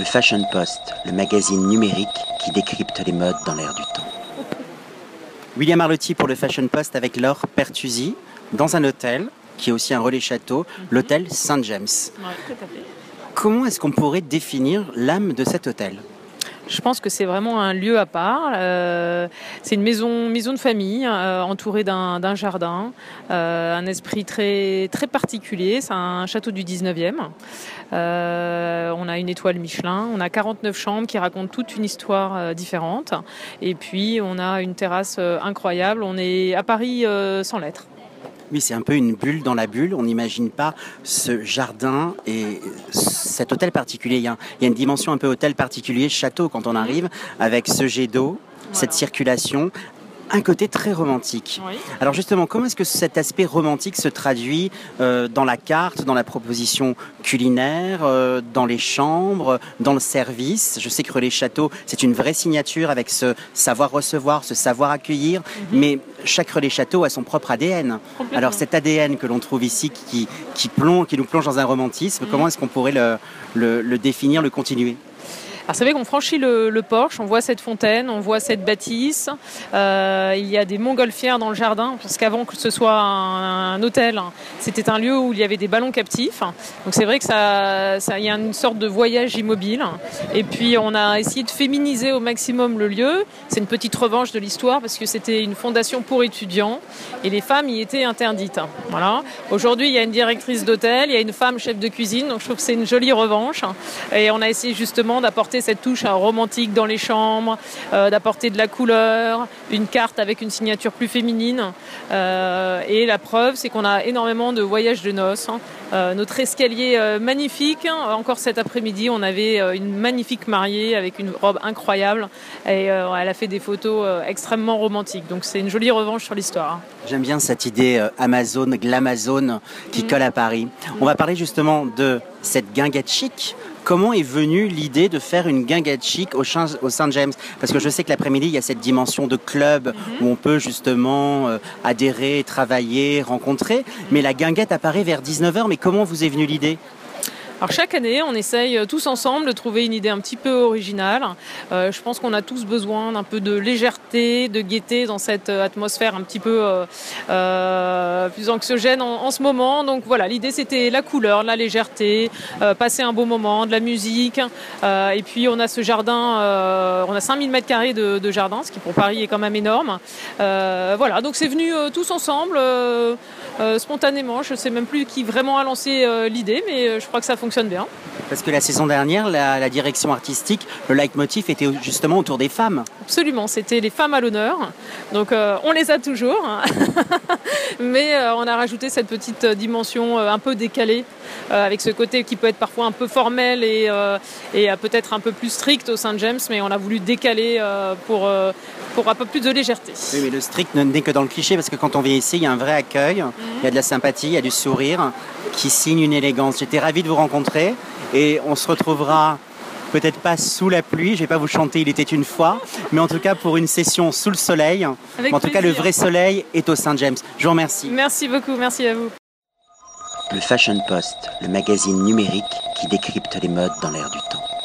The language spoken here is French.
Le Fashion Post, le magazine numérique qui décrypte les modes dans l'air du temps. William Arlotti pour le Fashion Post avec Laure Pertusi dans un hôtel qui est aussi un relais château, l'hôtel Saint James. Comment est-ce qu'on pourrait définir l'âme de cet hôtel? Je pense que c'est vraiment un lieu à part. Euh, c'est une maison, maison de famille euh, entourée d'un jardin, euh, un esprit très, très particulier. C'est un château du 19e. on a une étoile Michelin, on a 49 chambres qui racontent toute une histoire différente. Et puis on a une terrasse incroyable. On est à Paris sans lettres. Oui, c'est un peu une bulle dans la bulle. On n'imagine pas ce jardin et cet hôtel particulier. Il y, a, une dimension un peu hôtel particulier, château quand on arrive, avec ce jet d'eau, cette circulation, un côté très romantique. Alors justement, comment est-ce que cet aspect romantique se traduit euh, dans la carte, dans la proposition culinaire, euh, dans les chambres, dans le service? Je sais que Relais Château, c'est une vraie signature avec ce savoir recevoir, ce savoir accueillir, mhm. mais chaque Relais Château a son propre ADN. Alors cet ADN que l'on trouve ici, qui, qui, plonge, qui nous plonge dans un romantisme, mhm. comment est-ce qu'on pourrait le, le définir, le continuer? Alors c'est vrai qu'on franchit le, porche, on voit cette fontaine, on voit cette bâtisse. Euh, il y a des montgolfières dans le jardin, parce qu'avant que ce soit un, hôtel, c'était un lieu où il y avait des ballons captifs. Donc c'est vrai que ça, ça, y a une sorte de voyage immobile. Et puis on a essayé de féminiser au maximum le lieu. C'est une petite revanche de l'histoire parce que c'était une fondation pour étudiants et les femmes y étaient interdites. Voilà. Aujourd'hui, il y a une directrice d'hôtel, il y a une femme chef de cuisine, donc je trouve que c'est une jolie revanche. Et on a essayé justement d'apporter cette touche romantique dans les chambres, euh, d'apporter de la couleur, une carte avec une signature plus féminine. Euh, et la preuve, c'est qu'on a énormément de voyages de noces. Hein. Euh, notre escalier magnifique, encore cet après-midi, on avait une magnifique mariée avec une robe incroyable et elle a fait des photos extrêmement romantiques. Donc c'est une jolie revanche sur l'histoire. J'aime bien cette idée Amazon, glamazone qui mm. colle à Paris. On va parler justement de cette guinguette chic Comment est venue l'idée de faire une guinguette chic au, Saint James Parce que je sais que l'après-midi, il y a cette dimension de club où on peut justement euh, adhérer, travailler, rencontrer. Mais la guinguette apparaît vers 19h. Mais comment vous est venue l'idée? Alors chaque année, on essaye euh, tous ensemble de trouver une idée un petit peu originale. Euh, je pense qu'on a tous besoin d'un peu de légèreté, de gaieté dans cette euh, atmosphère un petit peu plus anxiogène en, ce moment. Donc voilà, l'idée c'était la couleur, la légèreté, passer un beau moment, de la musique. et puis on a ce jardin, on a 5000 mètres carrés de, de, jardin, ce qui pour Paris est quand même énorme. voilà, donc c'est venu tous ensemble, spontanément. Je ne sais même plus qui vraiment a lancé l'idée, mais je crois que ça fonctionne bien. Parce que la saison dernière, la, direction artistique, le leitmotiv était justement autour des femmes. Absolument, c'était les femmes à l'honneur. Donc euh, on les a toujours, hein. mais euh, on a rajouté cette petite dimension euh, un peu décalée, avec ce côté qui peut être parfois un peu formel et, et peut-être un peu plus strict au Saint James, mais on a voulu décaler pour, pour un peu plus de légèreté. Oui, mais le strict n'est que dans le cliché, parce que quand on vient ici, il y a un vrai accueil, il y a de la sympathie, il y a du sourire qui signe une élégance. J'étais ravi de vous rencontrer et on se retrouvera peut-être pas sous la pluie, je vais pas vous chanter Il était une fois, mais en tout cas pour une session sous le soleil. en tout cas, le vrai soleil est au Saint James. Je vous remercie. Merci beaucoup, merci à vous. Le Fashion Post, le magazine numérique qui décrypte les modes dans l'air du temps.